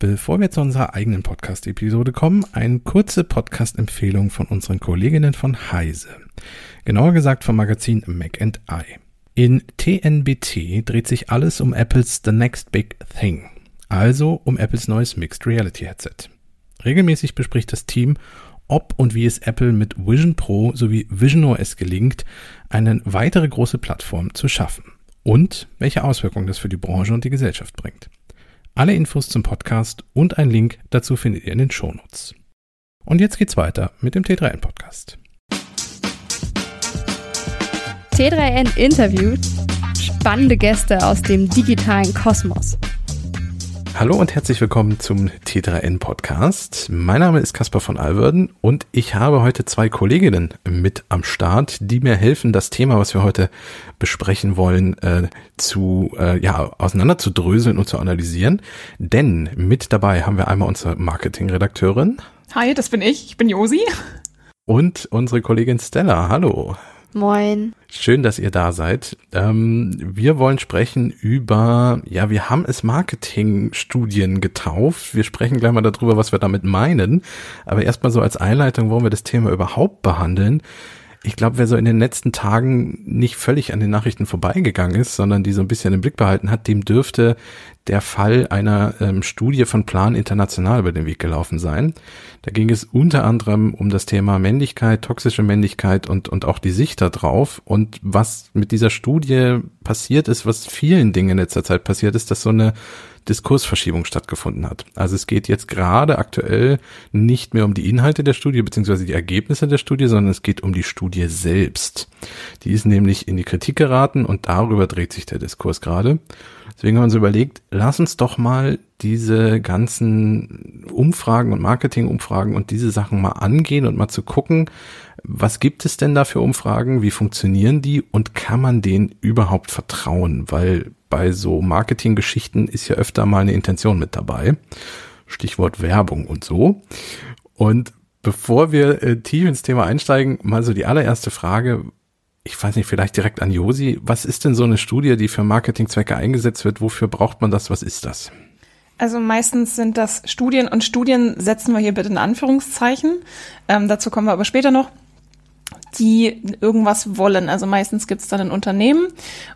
Bevor wir zu unserer eigenen Podcast-Episode kommen, eine kurze Podcast-Empfehlung von unseren Kolleginnen von Heise. Genauer gesagt vom Magazin Mac and I. In TNBT dreht sich alles um Apples The Next Big Thing, also um Apples neues Mixed Reality Headset. Regelmäßig bespricht das Team, ob und wie es Apple mit Vision Pro sowie Vision OS gelingt, eine weitere große Plattform zu schaffen und welche Auswirkungen das für die Branche und die Gesellschaft bringt. Alle Infos zum Podcast und ein Link dazu findet ihr in den Shownotes. Und jetzt geht's weiter mit dem T3N Podcast. T3N interviewt spannende Gäste aus dem digitalen Kosmos. Hallo und herzlich willkommen zum T3N Podcast. Mein Name ist Caspar von Alverden und ich habe heute zwei Kolleginnen mit am Start, die mir helfen, das Thema, was wir heute besprechen wollen, äh, zu äh, ja auseinander zu dröseln und zu analysieren. Denn mit dabei haben wir einmal unsere Marketingredakteurin. Hi, das bin ich. Ich bin Josi. Und unsere Kollegin Stella. Hallo. Moin. Schön, dass ihr da seid. Ähm, wir wollen sprechen über, ja, wir haben es Marketingstudien getauft. Wir sprechen gleich mal darüber, was wir damit meinen. Aber erstmal so als Einleitung, wollen wir das Thema überhaupt behandeln ich glaube, wer so in den letzten Tagen nicht völlig an den Nachrichten vorbeigegangen ist, sondern die so ein bisschen im Blick behalten hat, dem dürfte der Fall einer ähm, Studie von Plan International über den Weg gelaufen sein. Da ging es unter anderem um das Thema Männlichkeit, toxische Männlichkeit und, und auch die Sicht darauf. Und was mit dieser Studie passiert ist, was vielen Dingen in letzter Zeit passiert ist, dass so eine Diskursverschiebung stattgefunden hat. Also es geht jetzt gerade aktuell nicht mehr um die Inhalte der Studie beziehungsweise die Ergebnisse der Studie, sondern es geht um die Studie selbst. Die ist nämlich in die Kritik geraten und darüber dreht sich der Diskurs gerade. Deswegen haben wir uns überlegt, lass uns doch mal diese ganzen Umfragen und Marketingumfragen und diese Sachen mal angehen und mal zu gucken, was gibt es denn da für Umfragen, wie funktionieren die und kann man denen überhaupt vertrauen? Weil bei so Marketinggeschichten ist ja öfter mal eine Intention mit dabei. Stichwort Werbung und so. Und bevor wir äh, tief ins Thema einsteigen, mal so die allererste Frage. Ich weiß nicht, vielleicht direkt an Josi. Was ist denn so eine Studie, die für Marketingzwecke eingesetzt wird? Wofür braucht man das? Was ist das? Also meistens sind das Studien und Studien setzen wir hier bitte in Anführungszeichen. Ähm, dazu kommen wir aber später noch die irgendwas wollen. Also meistens gibt es dann ein Unternehmen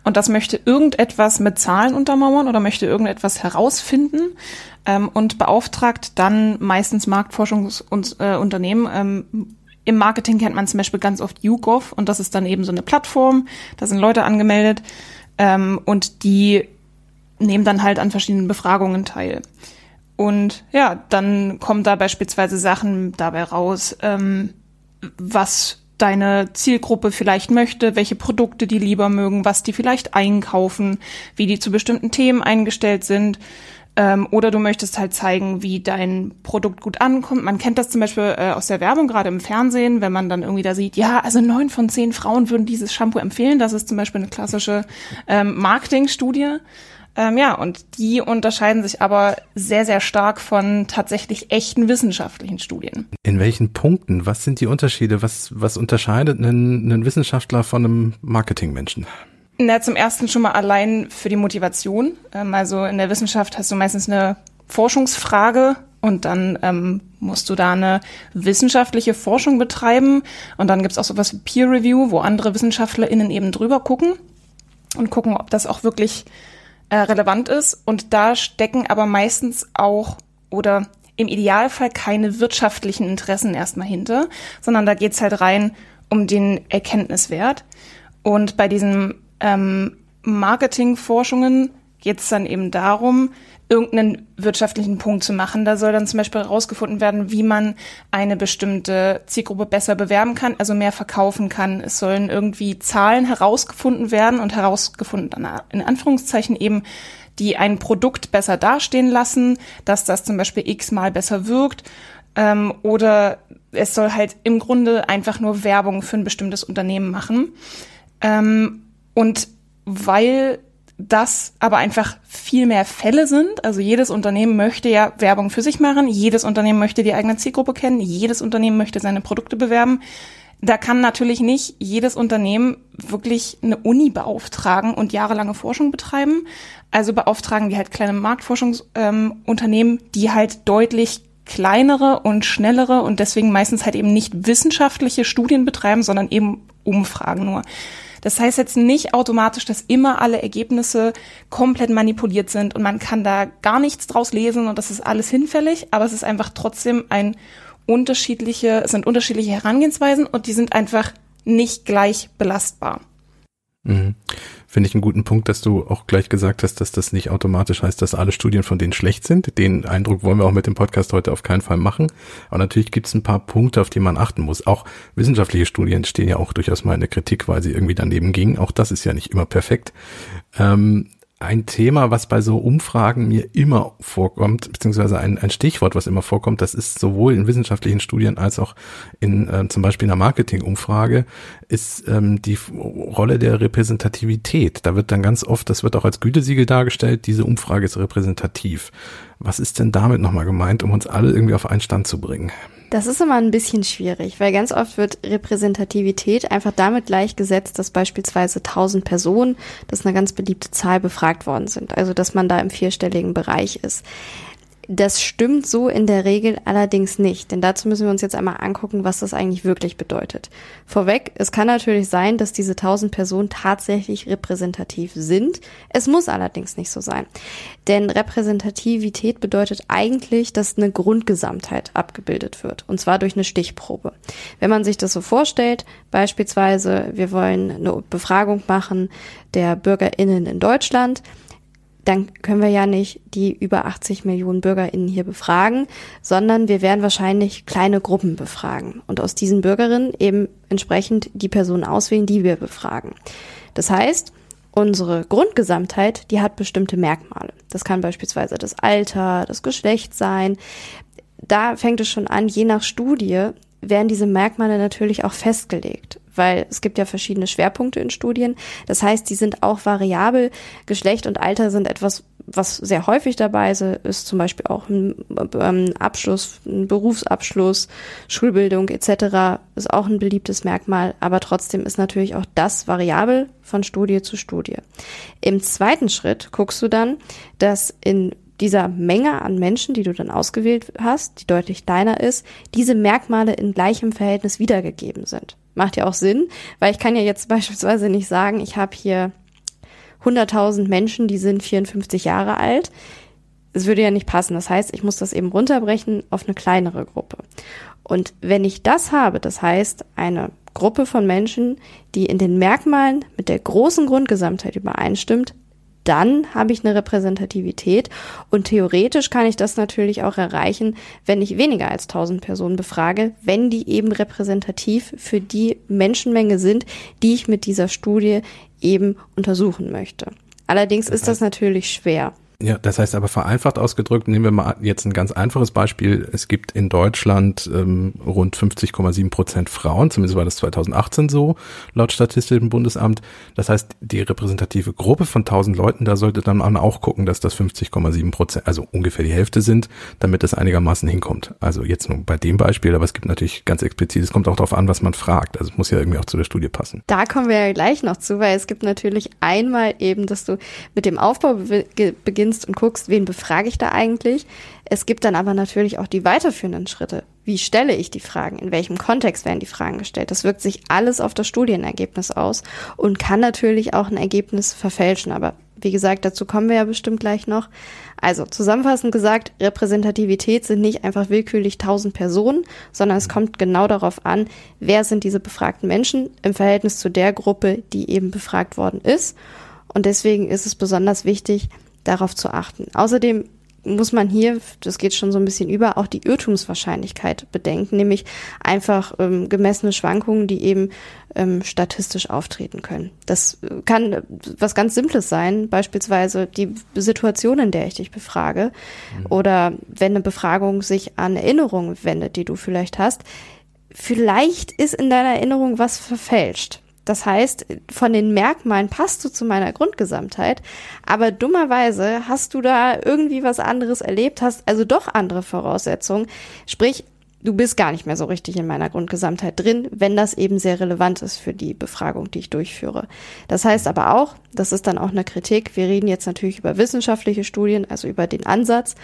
und das möchte irgendetwas mit Zahlen untermauern oder möchte irgendetwas herausfinden ähm, und beauftragt dann meistens Marktforschungsunternehmen. Äh, ähm, Im Marketing kennt man zum Beispiel ganz oft YouGov und das ist dann eben so eine Plattform. Da sind Leute angemeldet ähm, und die nehmen dann halt an verschiedenen Befragungen teil. Und ja, dann kommen da beispielsweise Sachen dabei raus, ähm, was deine Zielgruppe vielleicht möchte, welche Produkte die lieber mögen, was die vielleicht einkaufen, wie die zu bestimmten Themen eingestellt sind. Ähm, oder du möchtest halt zeigen, wie dein Produkt gut ankommt. Man kennt das zum Beispiel äh, aus der Werbung, gerade im Fernsehen, wenn man dann irgendwie da sieht, ja, also neun von zehn Frauen würden dieses Shampoo empfehlen. Das ist zum Beispiel eine klassische ähm, Marketingstudie. Ähm, ja, und die unterscheiden sich aber sehr, sehr stark von tatsächlich echten wissenschaftlichen Studien. In welchen Punkten? Was sind die Unterschiede? Was, was unterscheidet einen, einen Wissenschaftler von einem Marketingmenschen? Na, zum ersten schon mal allein für die Motivation. Ähm, also in der Wissenschaft hast du meistens eine Forschungsfrage und dann ähm, musst du da eine wissenschaftliche Forschung betreiben. Und dann gibt's auch sowas wie Peer Review, wo andere WissenschaftlerInnen eben drüber gucken und gucken, ob das auch wirklich äh, relevant ist. Und da stecken aber meistens auch oder im Idealfall keine wirtschaftlichen Interessen erstmal hinter, sondern da geht's halt rein um den Erkenntniswert. Und bei diesen ähm, Marketingforschungen geht's dann eben darum, irgendeinen wirtschaftlichen Punkt zu machen. Da soll dann zum Beispiel herausgefunden werden, wie man eine bestimmte Zielgruppe besser bewerben kann, also mehr verkaufen kann. Es sollen irgendwie Zahlen herausgefunden werden und herausgefunden in Anführungszeichen eben, die ein Produkt besser dastehen lassen, dass das zum Beispiel x-mal besser wirkt. Ähm, oder es soll halt im Grunde einfach nur Werbung für ein bestimmtes Unternehmen machen. Ähm, und weil das aber einfach viel mehr Fälle sind. Also jedes Unternehmen möchte ja Werbung für sich machen, jedes Unternehmen möchte die eigene Zielgruppe kennen, jedes Unternehmen möchte seine Produkte bewerben. da kann natürlich nicht jedes Unternehmen wirklich eine Uni beauftragen und jahrelange Forschung betreiben. Also beauftragen die halt kleine Marktforschungsunternehmen, ähm, die halt deutlich kleinere und schnellere und deswegen meistens halt eben nicht wissenschaftliche Studien betreiben, sondern eben Umfragen nur. Das heißt jetzt nicht automatisch, dass immer alle Ergebnisse komplett manipuliert sind und man kann da gar nichts draus lesen und das ist alles hinfällig, aber es ist einfach trotzdem ein unterschiedliche, es sind unterschiedliche Herangehensweisen und die sind einfach nicht gleich belastbar. Mhm. Finde ich einen guten Punkt, dass du auch gleich gesagt hast, dass das nicht automatisch heißt, dass alle Studien von denen schlecht sind. Den Eindruck wollen wir auch mit dem Podcast heute auf keinen Fall machen. Aber natürlich gibt es ein paar Punkte, auf die man achten muss. Auch wissenschaftliche Studien stehen ja auch durchaus mal in der Kritik, weil sie irgendwie daneben gingen. Auch das ist ja nicht immer perfekt. Ähm, ein Thema, was bei so Umfragen mir immer vorkommt, beziehungsweise ein, ein Stichwort, was immer vorkommt, das ist sowohl in wissenschaftlichen Studien als auch in äh, zum Beispiel einer Marketingumfrage, ist ähm, die Rolle der Repräsentativität. Da wird dann ganz oft, das wird auch als Gütesiegel dargestellt, diese Umfrage ist repräsentativ. Was ist denn damit nochmal gemeint, um uns alle irgendwie auf einen Stand zu bringen? Das ist immer ein bisschen schwierig, weil ganz oft wird Repräsentativität einfach damit gleichgesetzt, dass beispielsweise 1000 Personen, das ist eine ganz beliebte Zahl, befragt worden sind. Also, dass man da im vierstelligen Bereich ist. Das stimmt so in der Regel allerdings nicht, denn dazu müssen wir uns jetzt einmal angucken, was das eigentlich wirklich bedeutet. Vorweg, es kann natürlich sein, dass diese 1000 Personen tatsächlich repräsentativ sind. Es muss allerdings nicht so sein. Denn Repräsentativität bedeutet eigentlich, dass eine Grundgesamtheit abgebildet wird, und zwar durch eine Stichprobe. Wenn man sich das so vorstellt, beispielsweise, wir wollen eine Befragung machen der Bürgerinnen in Deutschland, dann können wir ja nicht die über 80 Millionen BürgerInnen hier befragen, sondern wir werden wahrscheinlich kleine Gruppen befragen und aus diesen Bürgerinnen eben entsprechend die Personen auswählen, die wir befragen. Das heißt, unsere Grundgesamtheit, die hat bestimmte Merkmale. Das kann beispielsweise das Alter, das Geschlecht sein. Da fängt es schon an, je nach Studie werden diese Merkmale natürlich auch festgelegt weil es gibt ja verschiedene Schwerpunkte in Studien. Das heißt, die sind auch variabel. Geschlecht und Alter sind etwas, was sehr häufig dabei ist, ist zum Beispiel auch ein ähm, Abschluss, ein Berufsabschluss, Schulbildung etc. ist auch ein beliebtes Merkmal, aber trotzdem ist natürlich auch das variabel von Studie zu Studie. Im zweiten Schritt guckst du dann, dass in dieser Menge an Menschen, die du dann ausgewählt hast, die deutlich kleiner ist, diese Merkmale in gleichem Verhältnis wiedergegeben sind. Macht ja auch Sinn, weil ich kann ja jetzt beispielsweise nicht sagen, ich habe hier 100.000 Menschen, die sind 54 Jahre alt. Es würde ja nicht passen. Das heißt, ich muss das eben runterbrechen auf eine kleinere Gruppe. Und wenn ich das habe, das heißt eine Gruppe von Menschen, die in den Merkmalen mit der großen Grundgesamtheit übereinstimmt, dann habe ich eine Repräsentativität und theoretisch kann ich das natürlich auch erreichen, wenn ich weniger als 1000 Personen befrage, wenn die eben repräsentativ für die Menschenmenge sind, die ich mit dieser Studie eben untersuchen möchte. Allerdings ist das natürlich schwer. Ja, das heißt aber vereinfacht ausgedrückt, nehmen wir mal jetzt ein ganz einfaches Beispiel. Es gibt in Deutschland ähm, rund 50,7 Prozent Frauen, zumindest war das 2018 so, laut Statistischem Bundesamt. Das heißt, die repräsentative Gruppe von 1000 Leuten, da sollte dann auch gucken, dass das 50,7 Prozent, also ungefähr die Hälfte sind, damit das einigermaßen hinkommt. Also jetzt nur bei dem Beispiel, aber es gibt natürlich ganz explizit, es kommt auch darauf an, was man fragt. Also es muss ja irgendwie auch zu der Studie passen. Da kommen wir ja gleich noch zu, weil es gibt natürlich einmal eben, dass du mit dem Aufbau beginnst, beginnst und guckst, wen befrage ich da eigentlich. Es gibt dann aber natürlich auch die weiterführenden Schritte. Wie stelle ich die Fragen? In welchem Kontext werden die Fragen gestellt? Das wirkt sich alles auf das Studienergebnis aus und kann natürlich auch ein Ergebnis verfälschen. Aber wie gesagt, dazu kommen wir ja bestimmt gleich noch. Also zusammenfassend gesagt, Repräsentativität sind nicht einfach willkürlich tausend Personen, sondern es kommt genau darauf an, wer sind diese befragten Menschen im Verhältnis zu der Gruppe, die eben befragt worden ist. Und deswegen ist es besonders wichtig, darauf zu achten. Außerdem muss man hier, das geht schon so ein bisschen über, auch die Irrtumswahrscheinlichkeit bedenken, nämlich einfach ähm, gemessene Schwankungen, die eben ähm, statistisch auftreten können. Das kann was ganz Simples sein, beispielsweise die Situation, in der ich dich befrage, mhm. oder wenn eine Befragung sich an Erinnerungen wendet, die du vielleicht hast. Vielleicht ist in deiner Erinnerung was verfälscht. Das heißt, von den Merkmalen passt du zu meiner Grundgesamtheit, aber dummerweise hast du da irgendwie was anderes erlebt, hast also doch andere Voraussetzungen. Sprich, du bist gar nicht mehr so richtig in meiner Grundgesamtheit drin, wenn das eben sehr relevant ist für die Befragung, die ich durchführe. Das heißt aber auch, das ist dann auch eine Kritik, wir reden jetzt natürlich über wissenschaftliche Studien, also über den Ansatz.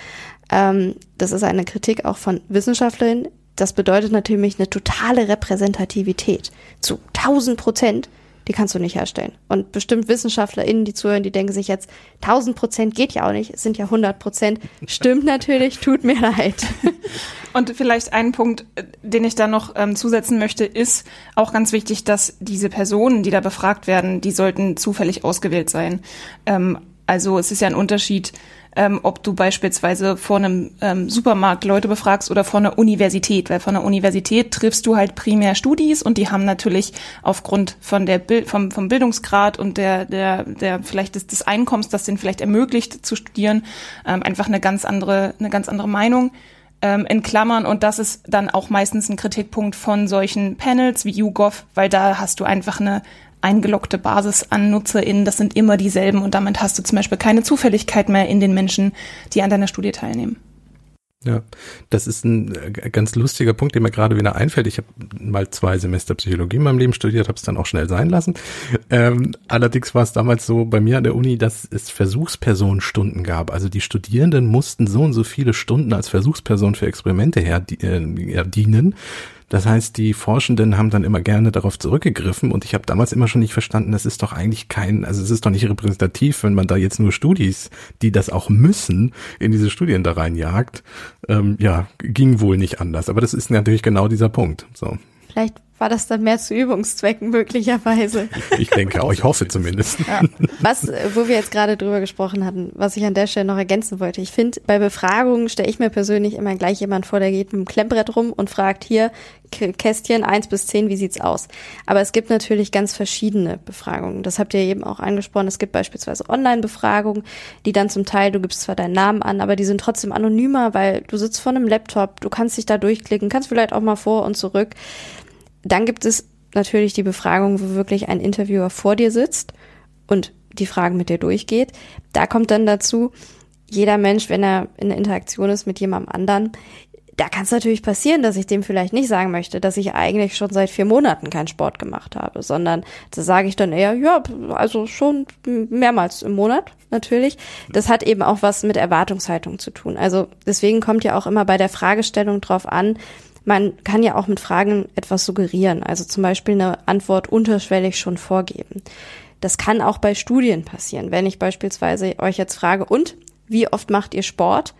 Ähm, das ist eine Kritik auch von Wissenschaftlerinnen. Das bedeutet natürlich eine totale Repräsentativität zu 1000 Prozent die kannst du nicht herstellen. Und bestimmt WissenschaftlerInnen, die zuhören, die denken sich jetzt, 1000 Prozent geht ja auch nicht, es sind ja 100 Prozent. Stimmt natürlich, tut mir leid. Und vielleicht ein Punkt, den ich da noch ähm, zusetzen möchte, ist auch ganz wichtig, dass diese Personen, die da befragt werden, die sollten zufällig ausgewählt sein. Ähm, also es ist ja ein Unterschied, ähm, ob du beispielsweise vor einem ähm, Supermarkt Leute befragst oder vor einer Universität, weil von der Universität triffst du halt primär Studis und die haben natürlich aufgrund von der Bild, vom, vom Bildungsgrad und der, der, der vielleicht des, des Einkommens, das denen vielleicht ermöglicht zu studieren, ähm, einfach eine ganz andere, eine ganz andere Meinung ähm, in Klammern. Und das ist dann auch meistens ein Kritikpunkt von solchen Panels wie YouGov, weil da hast du einfach eine eingeloggte Basis an NutzerInnen, das sind immer dieselben und damit hast du zum Beispiel keine Zufälligkeit mehr in den Menschen, die an deiner Studie teilnehmen. Ja, das ist ein äh, ganz lustiger Punkt, der mir gerade wieder einfällt. Ich habe mal zwei Semester Psychologie in meinem Leben studiert, habe es dann auch schnell sein lassen. Ähm, allerdings war es damals so bei mir an der Uni, dass es Versuchspersonenstunden gab. Also die Studierenden mussten so und so viele Stunden als Versuchsperson für Experimente her äh, dienen das heißt, die Forschenden haben dann immer gerne darauf zurückgegriffen und ich habe damals immer schon nicht verstanden, das ist doch eigentlich kein, also es ist doch nicht repräsentativ, wenn man da jetzt nur Studis, die das auch müssen, in diese Studien da reinjagt. Ähm, ja, ging wohl nicht anders. Aber das ist natürlich genau dieser Punkt. So. Vielleicht war das dann mehr zu Übungszwecken möglicherweise. Ich denke auch, ich hoffe zumindest. Ja. Was, wo wir jetzt gerade drüber gesprochen hatten, was ich an der Stelle noch ergänzen wollte. Ich finde, bei Befragungen stelle ich mir persönlich immer gleich jemand vor, der geht mit dem Klemmbrett rum und fragt hier, Kästchen eins bis zehn, wie sieht's aus? Aber es gibt natürlich ganz verschiedene Befragungen. Das habt ihr eben auch angesprochen. Es gibt beispielsweise Online-Befragungen, die dann zum Teil, du gibst zwar deinen Namen an, aber die sind trotzdem anonymer, weil du sitzt vor einem Laptop, du kannst dich da durchklicken, kannst vielleicht auch mal vor und zurück. Dann gibt es natürlich die Befragung, wo wirklich ein Interviewer vor dir sitzt und die Fragen mit dir durchgeht. Da kommt dann dazu, jeder Mensch, wenn er in Interaktion ist mit jemandem anderen, da kann es natürlich passieren, dass ich dem vielleicht nicht sagen möchte, dass ich eigentlich schon seit vier Monaten keinen Sport gemacht habe, sondern da sage ich dann eher, ja, also schon mehrmals im Monat natürlich. Das hat eben auch was mit Erwartungshaltung zu tun. Also deswegen kommt ja auch immer bei der Fragestellung drauf an, man kann ja auch mit Fragen etwas suggerieren, also zum Beispiel eine Antwort unterschwellig schon vorgeben. Das kann auch bei Studien passieren. Wenn ich beispielsweise euch jetzt frage, und wie oft macht ihr Sport?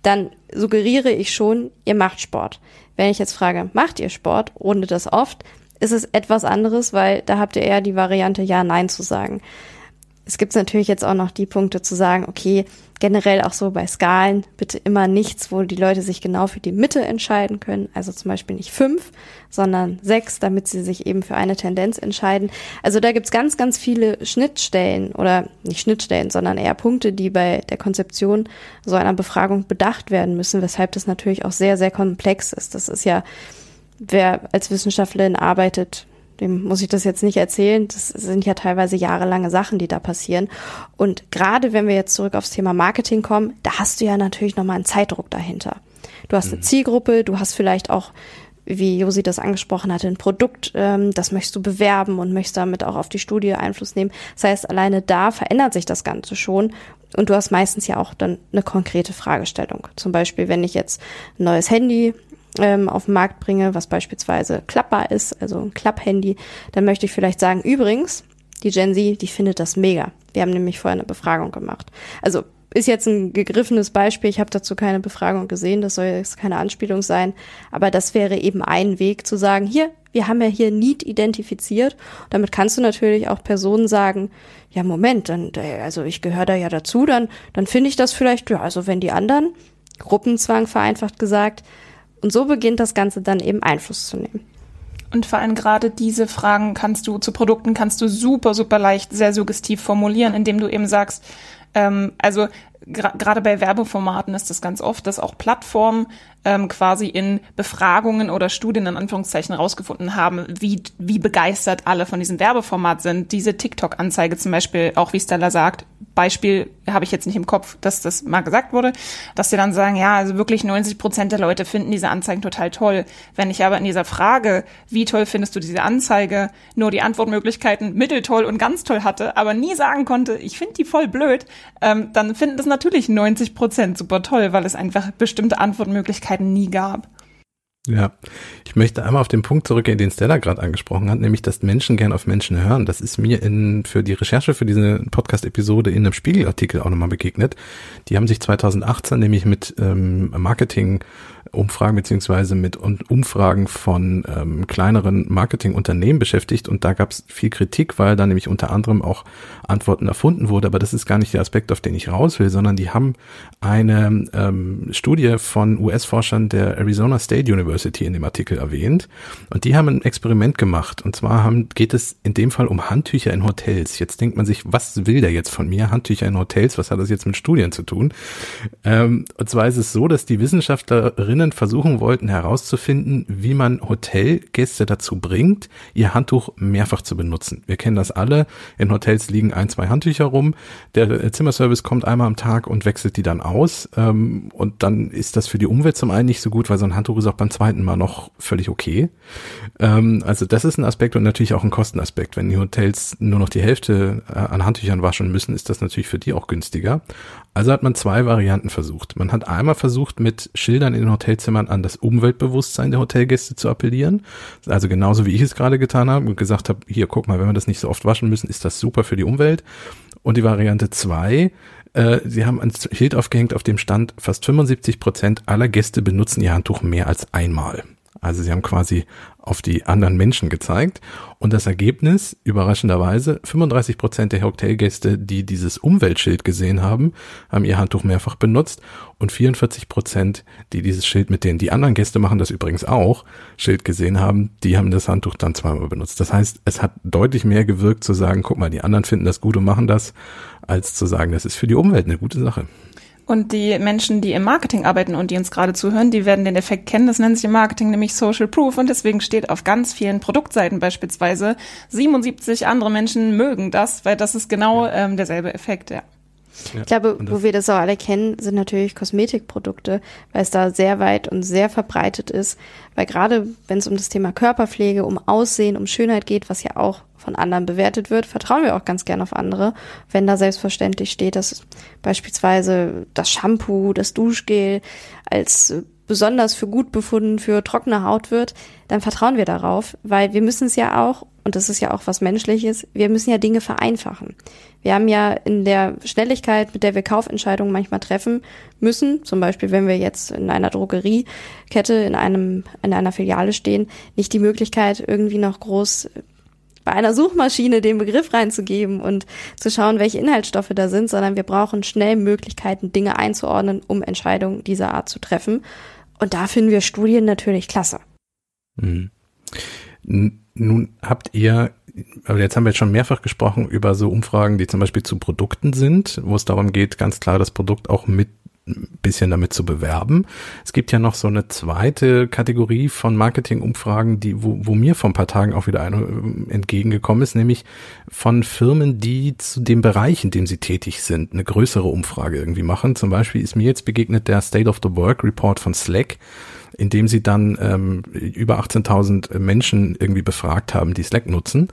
Dann suggeriere ich schon, ihr macht Sport. Wenn ich jetzt frage, macht ihr Sport, ohne das oft, ist es etwas anderes, weil da habt ihr eher die Variante Ja, Nein zu sagen. Es gibt natürlich jetzt auch noch die Punkte zu sagen, okay, generell auch so bei Skalen bitte immer nichts, wo die Leute sich genau für die Mitte entscheiden können. Also zum Beispiel nicht fünf, sondern sechs, damit sie sich eben für eine Tendenz entscheiden. Also da gibt's ganz, ganz viele Schnittstellen oder nicht Schnittstellen, sondern eher Punkte, die bei der Konzeption so einer Befragung bedacht werden müssen, weshalb das natürlich auch sehr, sehr komplex ist. Das ist ja, wer als Wissenschaftlerin arbeitet, dem muss ich das jetzt nicht erzählen. Das sind ja teilweise jahrelange Sachen, die da passieren. Und gerade wenn wir jetzt zurück aufs Thema Marketing kommen, da hast du ja natürlich nochmal einen Zeitdruck dahinter. Du hast eine mhm. Zielgruppe, du hast vielleicht auch wie Josi das angesprochen hatte, ein Produkt, ähm, das möchtest du bewerben und möchtest damit auch auf die Studie Einfluss nehmen. Das heißt, alleine da verändert sich das Ganze schon und du hast meistens ja auch dann eine konkrete Fragestellung. Zum Beispiel, wenn ich jetzt ein neues Handy ähm, auf den Markt bringe, was beispielsweise klappbar ist, also ein Klapphandy, dann möchte ich vielleicht sagen, übrigens, die Gen Z, die findet das mega. Wir haben nämlich vorher eine Befragung gemacht. Also ist jetzt ein gegriffenes Beispiel. Ich habe dazu keine Befragung gesehen. Das soll jetzt keine Anspielung sein. Aber das wäre eben ein Weg zu sagen, hier, wir haben ja hier Need identifiziert. Damit kannst du natürlich auch Personen sagen, ja, Moment, dann, also ich gehöre da ja dazu, dann, dann finde ich das vielleicht, ja, also wenn die anderen, Gruppenzwang vereinfacht gesagt, und so beginnt das Ganze dann eben Einfluss zu nehmen. Und vor allem gerade diese Fragen kannst du zu Produkten kannst du super, super leicht, sehr suggestiv formulieren, indem du eben sagst, ähm, also gerade bei Werbeformaten ist das ganz oft, dass auch Plattformen ähm, quasi in Befragungen oder Studien in Anführungszeichen rausgefunden haben, wie, wie begeistert alle von diesem Werbeformat sind. Diese TikTok-Anzeige zum Beispiel, auch wie Stella sagt, Beispiel habe ich jetzt nicht im Kopf, dass das mal gesagt wurde, dass sie dann sagen, ja, also wirklich 90 Prozent der Leute finden diese Anzeigen total toll. Wenn ich aber in dieser Frage, wie toll findest du diese Anzeige, nur die Antwortmöglichkeiten mitteltoll und ganz toll hatte, aber nie sagen konnte, ich finde die voll blöd, ähm, dann finden das natürlich 90 Prozent super toll, weil es einfach bestimmte Antwortmöglichkeiten nie gab. Ja, ich möchte einmal auf den Punkt zurückgehen, den Stella gerade angesprochen hat, nämlich, dass Menschen gern auf Menschen hören. Das ist mir in, für die Recherche für diese Podcast-Episode in einem Spiegelartikel auch nochmal begegnet. Die haben sich 2018 nämlich mit ähm, Marketing Umfragen beziehungsweise mit Umfragen von ähm, kleineren Marketingunternehmen beschäftigt und da gab es viel Kritik, weil da nämlich unter anderem auch Antworten erfunden wurde, aber das ist gar nicht der Aspekt, auf den ich raus will, sondern die haben eine ähm, Studie von US-Forschern der Arizona State University in dem Artikel erwähnt und die haben ein Experiment gemacht und zwar haben, geht es in dem Fall um Handtücher in Hotels. Jetzt denkt man sich, was will der jetzt von mir? Handtücher in Hotels, was hat das jetzt mit Studien zu tun? Ähm, und zwar ist es so, dass die Wissenschaftlerinnen Experiment versuchen wollten herauszufinden, wie man Hotelgäste dazu bringt, ihr Handtuch mehrfach zu benutzen. Wir kennen das alle. In Hotels liegen ein, zwei Handtücher rum. Der Zimmerservice kommt einmal am Tag und wechselt die dann aus. Ähm, und dann ist das für die Umwelt zum einen nicht so gut, weil so ein Handtuch ist auch beim zweiten Mal noch völlig okay. Ähm, also das ist ein Aspekt und natürlich auch ein Kostenaspekt. Wenn die Hotels nur noch die Hälfte äh, an Handtüchern waschen müssen, ist das natürlich für die auch günstiger. Also hat man zwei Varianten versucht. Man hat einmal versucht, mit Schildern in den Hotelzimmern an das Umweltbewusstsein der Hotelgäste zu appellieren. Also genauso wie ich es gerade getan habe und gesagt habe, hier, guck mal, wenn wir das nicht so oft waschen müssen, ist das super für die Umwelt. Und die Variante zwei, äh, sie haben ein Schild aufgehängt, auf dem stand, fast 75 Prozent aller Gäste benutzen ihr Handtuch mehr als einmal. Also sie haben quasi auf die anderen Menschen gezeigt. Und das Ergebnis, überraschenderweise, 35 Prozent der Hotelgäste, die dieses Umweltschild gesehen haben, haben ihr Handtuch mehrfach benutzt. Und 44 Prozent, die dieses Schild, mit denen die anderen Gäste machen das übrigens auch, Schild gesehen haben, die haben das Handtuch dann zweimal benutzt. Das heißt, es hat deutlich mehr gewirkt zu sagen, guck mal, die anderen finden das gut und machen das, als zu sagen, das ist für die Umwelt eine gute Sache. Und die Menschen, die im Marketing arbeiten und die uns gerade zuhören, die werden den Effekt kennen. Das nennt sich im Marketing nämlich Social Proof und deswegen steht auf ganz vielen Produktseiten beispielsweise 77 andere Menschen mögen das, weil das ist genau ähm, derselbe Effekt, ja. Ich glaube, wo wir das auch alle kennen, sind natürlich Kosmetikprodukte, weil es da sehr weit und sehr verbreitet ist. Weil gerade wenn es um das Thema Körperpflege, um Aussehen, um Schönheit geht, was ja auch von anderen bewertet wird, vertrauen wir auch ganz gern auf andere. Wenn da selbstverständlich steht, dass beispielsweise das Shampoo, das Duschgel als besonders für gut befunden für trockene Haut wird, dann vertrauen wir darauf, weil wir müssen es ja auch, und das ist ja auch was Menschliches, wir müssen ja Dinge vereinfachen. Wir haben ja in der Schnelligkeit, mit der wir Kaufentscheidungen manchmal treffen müssen, zum Beispiel wenn wir jetzt in einer Drogeriekette in einem, in einer Filiale stehen, nicht die Möglichkeit, irgendwie noch groß bei einer Suchmaschine den Begriff reinzugeben und zu schauen, welche Inhaltsstoffe da sind, sondern wir brauchen schnell Möglichkeiten, Dinge einzuordnen, um Entscheidungen dieser Art zu treffen. Und da finden wir Studien natürlich klasse. Mhm. Nun habt ihr, aber jetzt haben wir jetzt schon mehrfach gesprochen über so Umfragen, die zum Beispiel zu Produkten sind, wo es darum geht, ganz klar das Produkt auch mit bisschen damit zu bewerben. Es gibt ja noch so eine zweite Kategorie von Marketingumfragen, die, wo, wo mir vor ein paar Tagen auch wieder eine äh, entgegengekommen ist, nämlich von Firmen, die zu dem Bereich, in dem sie tätig sind, eine größere Umfrage irgendwie machen. Zum Beispiel ist mir jetzt begegnet der State of the Work Report von Slack indem sie dann ähm, über 18.000 Menschen irgendwie befragt haben, die Slack nutzen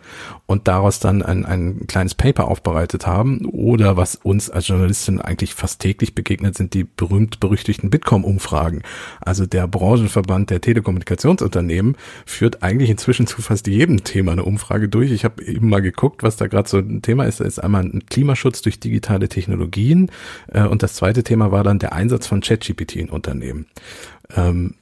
und daraus dann ein, ein kleines Paper aufbereitet haben. Oder was uns als Journalistin eigentlich fast täglich begegnet, sind die berühmt-berüchtigten Bitkom-Umfragen. Also der Branchenverband der Telekommunikationsunternehmen führt eigentlich inzwischen zu fast jedem Thema eine Umfrage durch. Ich habe eben mal geguckt, was da gerade so ein Thema ist. Da ist einmal ein Klimaschutz durch digitale Technologien äh, und das zweite Thema war dann der Einsatz von ChatGPT in Unternehmen. Ähm,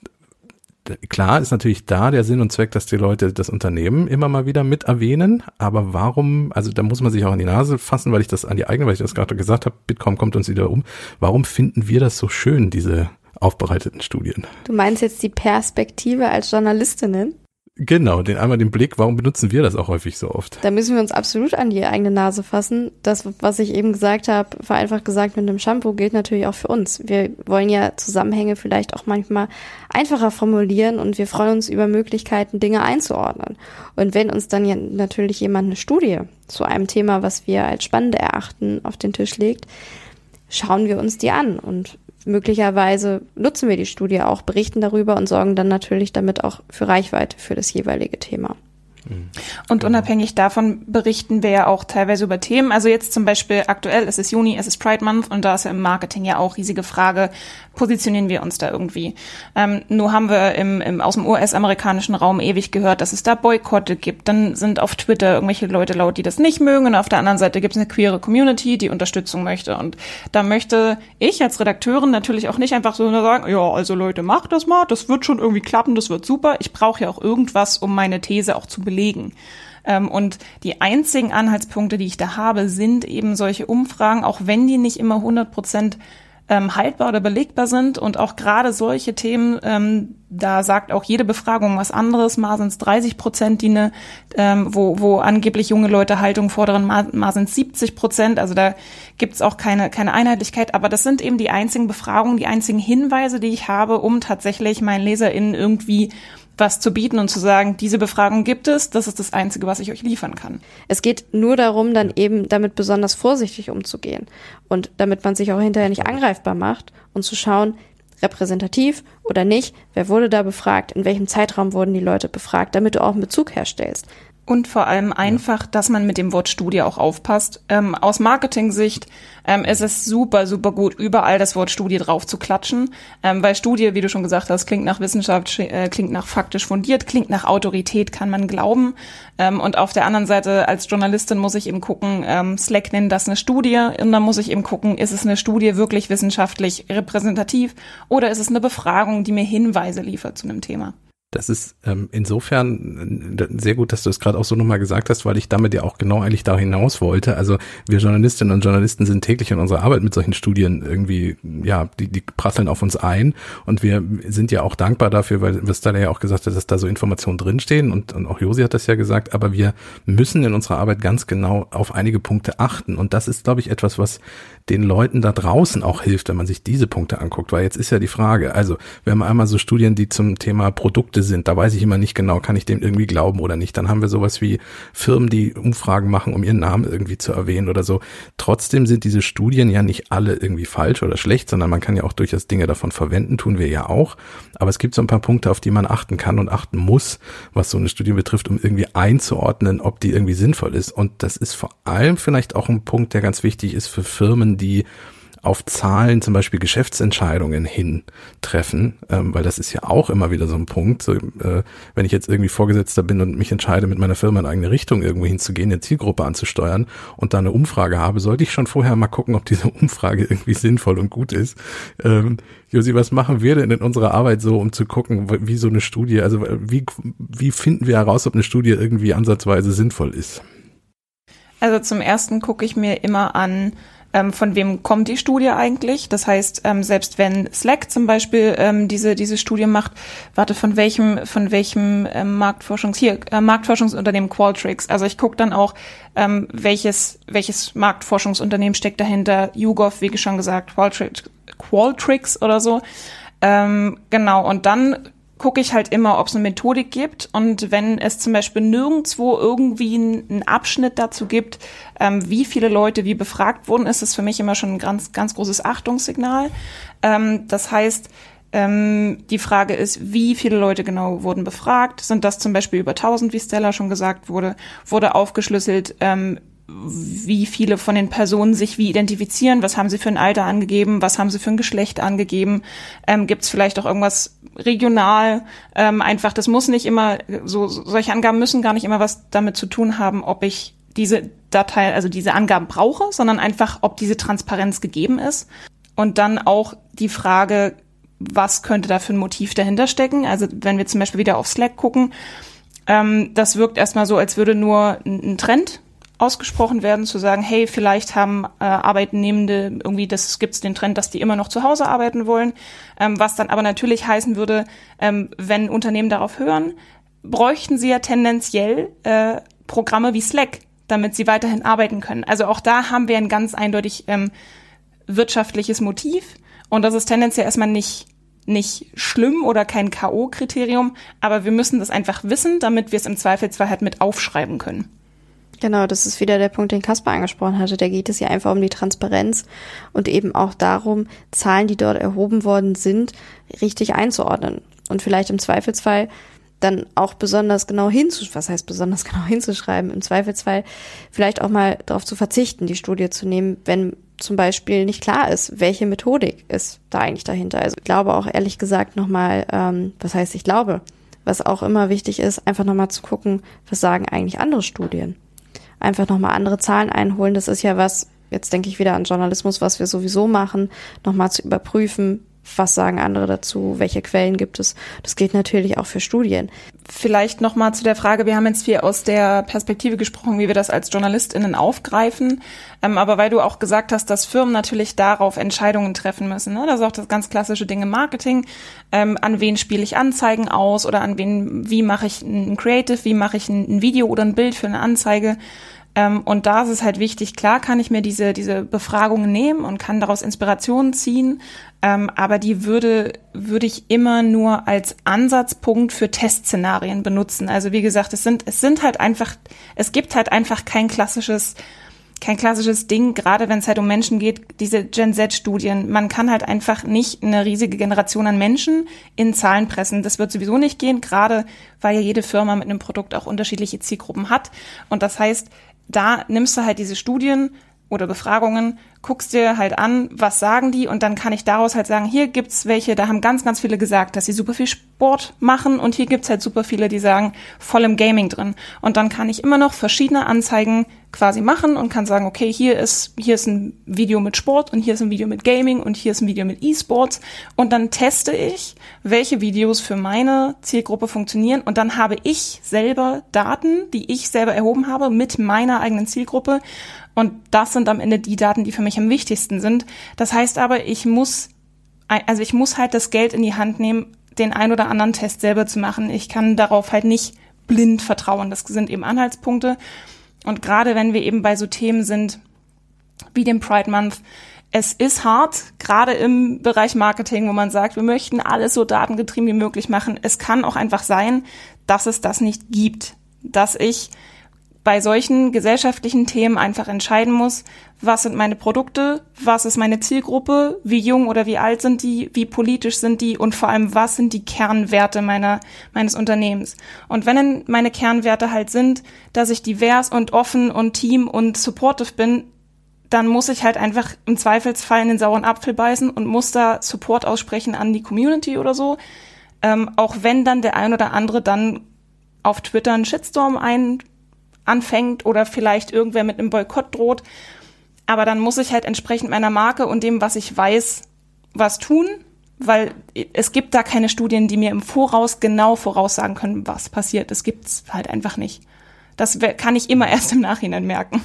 klar ist natürlich da der Sinn und Zweck, dass die Leute das Unternehmen immer mal wieder mit erwähnen, aber warum, also da muss man sich auch an die Nase fassen, weil ich das an die eigene, weil ich das gerade gesagt habe, Bitkom kommt uns wieder um. Warum finden wir das so schön, diese aufbereiteten Studien? Du meinst jetzt die Perspektive als Journalistinnen? Genau, den einmal den Blick, warum benutzen wir das auch häufig so oft? Da müssen wir uns absolut an die eigene Nase fassen. Das, was ich eben gesagt habe, vereinfacht gesagt mit einem Shampoo, gilt natürlich auch für uns. Wir wollen ja Zusammenhänge vielleicht auch manchmal einfacher formulieren und wir freuen uns über Möglichkeiten, Dinge einzuordnen. Und wenn uns dann ja natürlich jemand eine Studie zu einem Thema, was wir als spannend erachten, auf den Tisch legt, schauen wir uns die an und möglicherweise nutzen wir die Studie auch, berichten darüber und sorgen dann natürlich damit auch für Reichweite für das jeweilige Thema. Und genau. unabhängig davon berichten wir ja auch teilweise über Themen. Also jetzt zum Beispiel aktuell, es ist Juni, es ist Pride Month und da ist ja im Marketing ja auch riesige Frage, positionieren wir uns da irgendwie? Ähm, nur haben wir im, im, aus dem US-amerikanischen Raum ewig gehört, dass es da Boykotte gibt. Dann sind auf Twitter irgendwelche Leute laut, die das nicht mögen und auf der anderen Seite gibt es eine queere Community, die Unterstützung möchte. Und da möchte ich als Redakteurin natürlich auch nicht einfach so sagen, ja, also Leute, macht das mal, das wird schon irgendwie klappen, das wird super. Ich brauche ja auch irgendwas, um meine These auch zu belegen belegen. Ähm, und die einzigen Anhaltspunkte, die ich da habe, sind eben solche Umfragen, auch wenn die nicht immer 100 Prozent ähm, haltbar oder belegbar sind. Und auch gerade solche Themen, ähm, da sagt auch jede Befragung was anderes. Mal sind es 30 Prozent, die ne, ähm, wo, wo angeblich junge Leute Haltung fordern, mal, sind es 70 Prozent. Also da gibt's auch keine, keine Einheitlichkeit. Aber das sind eben die einzigen Befragungen, die einzigen Hinweise, die ich habe, um tatsächlich meinen LeserInnen irgendwie was zu bieten und zu sagen, diese Befragung gibt es, das ist das Einzige, was ich euch liefern kann. Es geht nur darum, dann eben damit besonders vorsichtig umzugehen und damit man sich auch hinterher nicht angreifbar macht und zu schauen, repräsentativ oder nicht, wer wurde da befragt, in welchem Zeitraum wurden die Leute befragt, damit du auch einen Bezug herstellst. Und vor allem einfach, dass man mit dem Wort Studie auch aufpasst. Ähm, aus Marketing-Sicht ähm, ist es super, super gut, überall das Wort Studie drauf zu klatschen, ähm, weil Studie, wie du schon gesagt hast, klingt nach Wissenschaft, äh, klingt nach faktisch fundiert, klingt nach Autorität, kann man glauben. Ähm, und auf der anderen Seite, als Journalistin muss ich eben gucken, ähm, Slack nennt das eine Studie, und dann muss ich eben gucken, ist es eine Studie wirklich wissenschaftlich repräsentativ oder ist es eine Befragung, die mir Hinweise liefert zu einem Thema. Das ist ähm, insofern äh, sehr gut, dass du es gerade auch so nochmal gesagt hast, weil ich damit ja auch genau eigentlich da hinaus wollte. Also wir Journalistinnen und Journalisten sind täglich in unserer Arbeit mit solchen Studien irgendwie, ja, die, die prasseln auf uns ein. Und wir sind ja auch dankbar dafür, weil Vistala ja auch gesagt hat, dass da so Informationen drinstehen. Und, und auch Josi hat das ja gesagt, aber wir müssen in unserer Arbeit ganz genau auf einige Punkte achten. Und das ist, glaube ich, etwas, was den Leuten da draußen auch hilft, wenn man sich diese Punkte anguckt, weil jetzt ist ja die Frage, also wir haben einmal so Studien, die zum Thema Produkte sind, da weiß ich immer nicht genau, kann ich dem irgendwie glauben oder nicht. Dann haben wir sowas wie Firmen, die Umfragen machen, um ihren Namen irgendwie zu erwähnen oder so. Trotzdem sind diese Studien ja nicht alle irgendwie falsch oder schlecht, sondern man kann ja auch durchaus Dinge davon verwenden, tun wir ja auch. Aber es gibt so ein paar Punkte, auf die man achten kann und achten muss, was so eine Studie betrifft, um irgendwie einzuordnen, ob die irgendwie sinnvoll ist. Und das ist vor allem vielleicht auch ein Punkt, der ganz wichtig ist für Firmen, die auf Zahlen zum Beispiel Geschäftsentscheidungen hin treffen, ähm, weil das ist ja auch immer wieder so ein Punkt. So, äh, wenn ich jetzt irgendwie Vorgesetzter bin und mich entscheide, mit meiner Firma in eigene Richtung irgendwo hinzugehen, eine Zielgruppe anzusteuern und da eine Umfrage habe, sollte ich schon vorher mal gucken, ob diese Umfrage irgendwie sinnvoll und gut ist. Ähm, Josi, was machen wir denn in unserer Arbeit so, um zu gucken, wie so eine Studie, also wie, wie finden wir heraus, ob eine Studie irgendwie ansatzweise sinnvoll ist? Also zum ersten gucke ich mir immer an, ähm, von wem kommt die Studie eigentlich. Das heißt, ähm, selbst wenn Slack zum Beispiel ähm, diese, diese Studie macht, warte, von welchem, von welchem ähm, Marktforschungs, hier, äh, Marktforschungsunternehmen Qualtrics. Also ich gucke dann auch, ähm, welches, welches Marktforschungsunternehmen steckt dahinter, YouGov, wie schon gesagt, Qualtrics, Qualtrics oder so. Ähm, genau, und dann gucke ich halt immer, ob es eine Methodik gibt. Und wenn es zum Beispiel nirgendwo irgendwie einen Abschnitt dazu gibt, ähm, wie viele Leute wie befragt wurden, ist es für mich immer schon ein ganz, ganz großes Achtungssignal. Ähm, das heißt, ähm, die Frage ist, wie viele Leute genau wurden befragt? Sind das zum Beispiel über 1000, wie Stella schon gesagt wurde? Wurde aufgeschlüsselt, ähm, wie viele von den Personen sich wie identifizieren, was haben sie für ein Alter angegeben, was haben sie für ein Geschlecht angegeben, ähm, gibt es vielleicht auch irgendwas regional, ähm, einfach, das muss nicht immer, so solche Angaben müssen gar nicht immer was damit zu tun haben, ob ich diese Datei, also diese Angaben brauche, sondern einfach, ob diese Transparenz gegeben ist. Und dann auch die Frage, was könnte da für ein Motiv dahinter stecken? Also wenn wir zum Beispiel wieder auf Slack gucken, ähm, das wirkt erstmal so, als würde nur ein Trend ausgesprochen werden, zu sagen, hey, vielleicht haben äh, Arbeitnehmende irgendwie, das gibt's den Trend, dass die immer noch zu Hause arbeiten wollen, ähm, was dann aber natürlich heißen würde, ähm, wenn Unternehmen darauf hören, bräuchten sie ja tendenziell äh, Programme wie Slack, damit sie weiterhin arbeiten können. Also auch da haben wir ein ganz eindeutig ähm, wirtschaftliches Motiv und das ist tendenziell erstmal nicht nicht schlimm oder kein K.O.-Kriterium, aber wir müssen das einfach wissen, damit wir es im Zweifelsfall halt mit aufschreiben können. Genau, das ist wieder der Punkt, den Kasper angesprochen hatte. Da geht es ja einfach um die Transparenz und eben auch darum, Zahlen, die dort erhoben worden sind, richtig einzuordnen. Und vielleicht im Zweifelsfall dann auch besonders genau hinzuschreiben, was heißt besonders genau hinzuschreiben, im Zweifelsfall vielleicht auch mal darauf zu verzichten, die Studie zu nehmen, wenn zum Beispiel nicht klar ist, welche Methodik ist da eigentlich dahinter. Also ich glaube auch ehrlich gesagt nochmal, ähm, was heißt ich glaube, was auch immer wichtig ist, einfach nochmal zu gucken, was sagen eigentlich andere Studien. Einfach nochmal andere Zahlen einholen, das ist ja was, jetzt denke ich wieder an Journalismus, was wir sowieso machen, nochmal zu überprüfen, was sagen andere dazu? Welche Quellen gibt es? Das gilt natürlich auch für Studien. Vielleicht noch mal zu der Frage, wir haben jetzt viel aus der Perspektive gesprochen, wie wir das als JournalistInnen aufgreifen. Ähm, aber weil du auch gesagt hast, dass Firmen natürlich darauf Entscheidungen treffen müssen. Ne? Das ist auch das ganz klassische Ding im Marketing. Ähm, an wen spiele ich Anzeigen aus oder an wen, wie mache ich ein Creative, wie mache ich ein Video oder ein Bild für eine Anzeige? Ähm, und da ist es halt wichtig, klar kann ich mir diese, diese Befragungen nehmen und kann daraus Inspirationen ziehen, ähm, aber die würde, würde ich immer nur als Ansatzpunkt für Testszenarien benutzen. Also wie gesagt, es sind, es sind halt einfach, es gibt halt einfach kein klassisches, kein klassisches Ding, gerade wenn es halt um Menschen geht, diese Gen Z-Studien. Man kann halt einfach nicht eine riesige Generation an Menschen in Zahlen pressen. Das wird sowieso nicht gehen, gerade weil ja jede Firma mit einem Produkt auch unterschiedliche Zielgruppen hat. Und das heißt, da nimmst du halt diese Studien oder Befragungen, guckst dir halt an, was sagen die und dann kann ich daraus halt sagen, hier gibt's welche, da haben ganz, ganz viele gesagt, dass sie super viel Sport machen und hier gibt's halt super viele, die sagen, voll im Gaming drin. Und dann kann ich immer noch verschiedene Anzeigen quasi machen und kann sagen, okay, hier ist, hier ist ein Video mit Sport und hier ist ein Video mit Gaming und hier ist ein Video mit E-Sports und dann teste ich, welche Videos für meine Zielgruppe funktionieren und dann habe ich selber Daten, die ich selber erhoben habe mit meiner eigenen Zielgruppe und das sind am Ende die Daten, die für mich am wichtigsten sind. Das heißt aber, ich muss, also ich muss halt das Geld in die Hand nehmen, den ein oder anderen Test selber zu machen. Ich kann darauf halt nicht blind vertrauen. Das sind eben Anhaltspunkte. Und gerade wenn wir eben bei so Themen sind wie dem Pride Month, es ist hart, gerade im Bereich Marketing, wo man sagt, wir möchten alles so datengetrieben wie möglich machen. Es kann auch einfach sein, dass es das nicht gibt, dass ich bei solchen gesellschaftlichen Themen einfach entscheiden muss, was sind meine Produkte, was ist meine Zielgruppe, wie jung oder wie alt sind die, wie politisch sind die und vor allem, was sind die Kernwerte meiner, meines Unternehmens. Und wenn meine Kernwerte halt sind, dass ich divers und offen und team und supportive bin, dann muss ich halt einfach im Zweifelsfall in den sauren Apfel beißen und muss da Support aussprechen an die Community oder so. Ähm, auch wenn dann der ein oder andere dann auf Twitter einen Shitstorm ein anfängt oder vielleicht irgendwer mit einem Boykott droht. Aber dann muss ich halt entsprechend meiner Marke und dem, was ich weiß, was tun, weil es gibt da keine Studien, die mir im Voraus genau voraussagen können, was passiert. Das gibt's halt einfach nicht. Das kann ich immer erst im Nachhinein merken.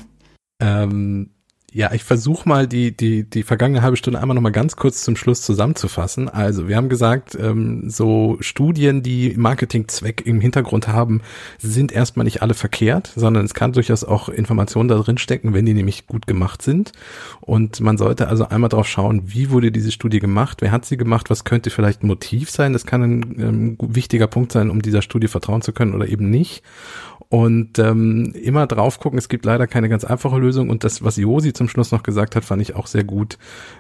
Ähm, ja, ich versuche mal die, die, die vergangene halbe Stunde einmal nochmal ganz kurz zum Schluss zusammenzufassen. Also, wir haben gesagt, ähm, so Studien, die Marketingzweck im Hintergrund haben, sind erstmal nicht alle verkehrt, sondern es kann durchaus auch Informationen da drin stecken, wenn die nämlich gut gemacht sind. Und man sollte also einmal drauf schauen, wie wurde diese Studie gemacht, wer hat sie gemacht, was könnte vielleicht ein Motiv sein. Das kann ein ähm, wichtiger Punkt sein, um dieser Studie vertrauen zu können oder eben nicht. Und ähm, immer drauf gucken, es gibt leider keine ganz einfache Lösung. Und das, was Josi zum Schluss noch gesagt hat, fand ich auch sehr gut.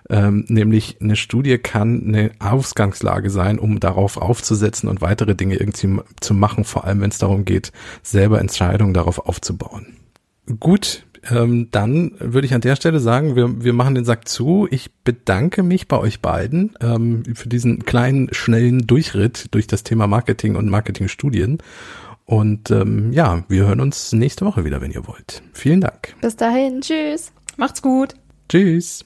Ähm, nämlich eine Studie kann eine Ausgangslage sein, um darauf aufzusetzen und weitere Dinge irgendwie zu machen, vor allem wenn es darum geht, selber Entscheidungen darauf aufzubauen. Gut, ähm, dann würde ich an der Stelle sagen, wir, wir machen den Sack zu. Ich bedanke mich bei euch beiden ähm, für diesen kleinen, schnellen Durchritt durch das Thema Marketing und Marketingstudien. Und ähm, ja, wir hören uns nächste Woche wieder, wenn ihr wollt. Vielen Dank. Bis dahin, tschüss. Macht's gut. Tschüss.